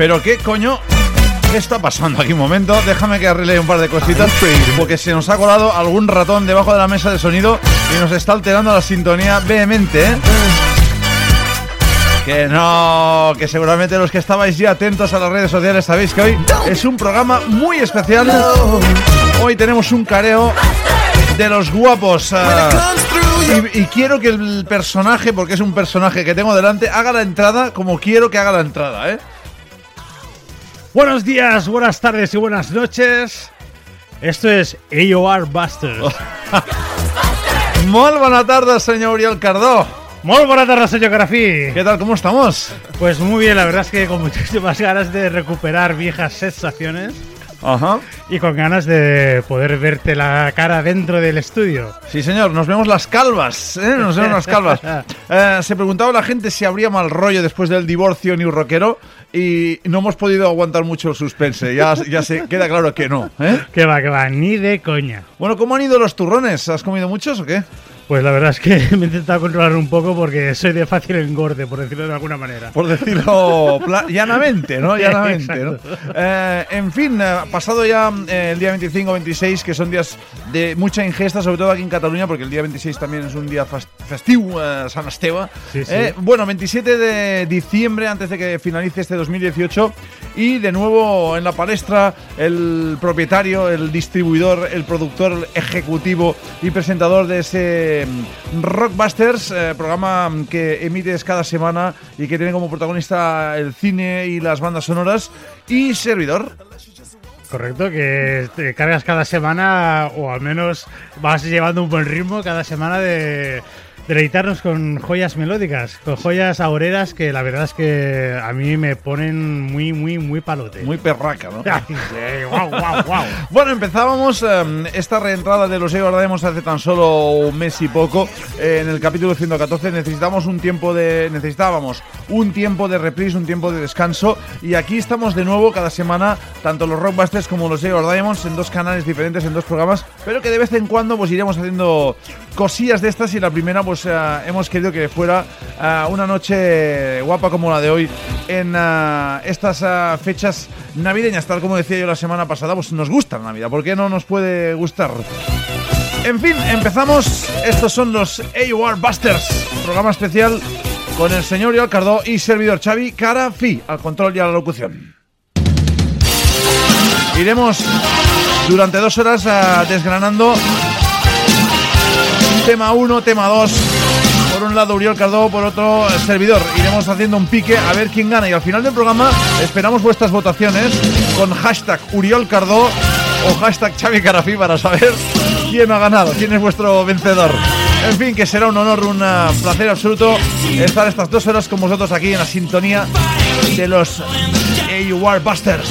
Pero qué coño. ¿Qué está pasando aquí un momento? Déjame que arregle un par de cositas porque se nos ha colado algún ratón debajo de la mesa de sonido y nos está alterando la sintonía vehemente, ¿eh? Que no, que seguramente los que estabais ya atentos a las redes sociales sabéis que hoy es un programa muy especial. Hoy tenemos un careo de los guapos. ah, y quiero que el personaje, porque es un personaje que tengo delante, haga la entrada como quiero que haga la entrada, ¿eh? Buenos días, buenas tardes y buenas noches. Esto es AOR Busters. Molt bona tarda, senyor Oriol Cardó. Muy buenas tardes, señor Grafí. ¿Qué tal? ¿Cómo estamos? Pues muy bien, la verdad es que con muchísimas ganas de recuperar viejas sensaciones Ajá. y con ganas de poder verte la cara dentro del estudio. Sí, señor, nos vemos las calvas, ¿eh? Nos vemos las calvas. Eh, se preguntaba la gente si habría mal rollo después del divorcio New Rockero y no hemos podido aguantar mucho el suspense. Ya, ya se queda claro que no, ¿eh? Que va, que va, ni de coña. Bueno, ¿cómo han ido los turrones? ¿Has comido muchos o qué? Pues la verdad es que me he intentado controlar un poco porque soy de fácil engorde, por decirlo de alguna manera. Por decirlo llanamente, ¿no? Llanamente, ¿no? Eh, en fin, eh, pasado ya eh, el día 25-26, que son días de mucha ingesta, sobre todo aquí en Cataluña, porque el día 26 también es un día festivo, San Esteve. Sí, sí. Bueno, 27 de diciembre, antes de que finalice este 2018, y de nuevo en la palestra el propietario, el distribuidor, el productor ejecutivo y presentador de ese mm, Rockbusters, eh, programa que emites cada semana y que tiene como protagonista el cine y las bandas sonoras, y servidor. Correcto, que cargas cada semana, o al menos vas llevando un buen ritmo cada semana de deleitarnos con joyas melódicas, con joyas aureras que la verdad es que a mí me ponen muy, muy, muy palote. Muy perraca, ¿no? Sí, guau, guau, guau. Bueno, empezábamos eh, esta reentrada de los Demos hace tan solo un mes y poco. eh, en el capítulo 114 necesitamos un tiempo de necesitábamos un tiempo de reprise, un tiempo de descanso y aquí estamos de nuevo cada semana tanto los Rockbusters como los Diamonds en dos canales diferentes, en dos programas, pero que de vez en cuando pues iremos haciendo cosillas de estas y la primera pues hemos querido que fuera eh, una noche guapa como la de hoy en eh, estas eh, fechas navideñas, tal como decía yo la semana pasada, pues nos gusta la Navidad, ¿por qué no nos puede gustar? En fin, empezamos. Estos son los AUR Busters, programa especial con el señor Oriol Cardó y servidor Xavi Carafi, al control y a la locución. Iremos durante dos horas ah, desgranando tema 1, tema 2 Por un lado Uriol Cardó, por otro servidor. Iremos haciendo un pique a ver quién gana. Y al final del programa esperamos vuestras votaciones con hashtag Uriol Cardó o hashtag Xavi Carafí para saber quién ha ganado, quién es vuestro vencedor. En fin, que será un honor, un uh, placer absoluto estar estas dos horas con vosotros aquí en la sintonía de los AUR Busters.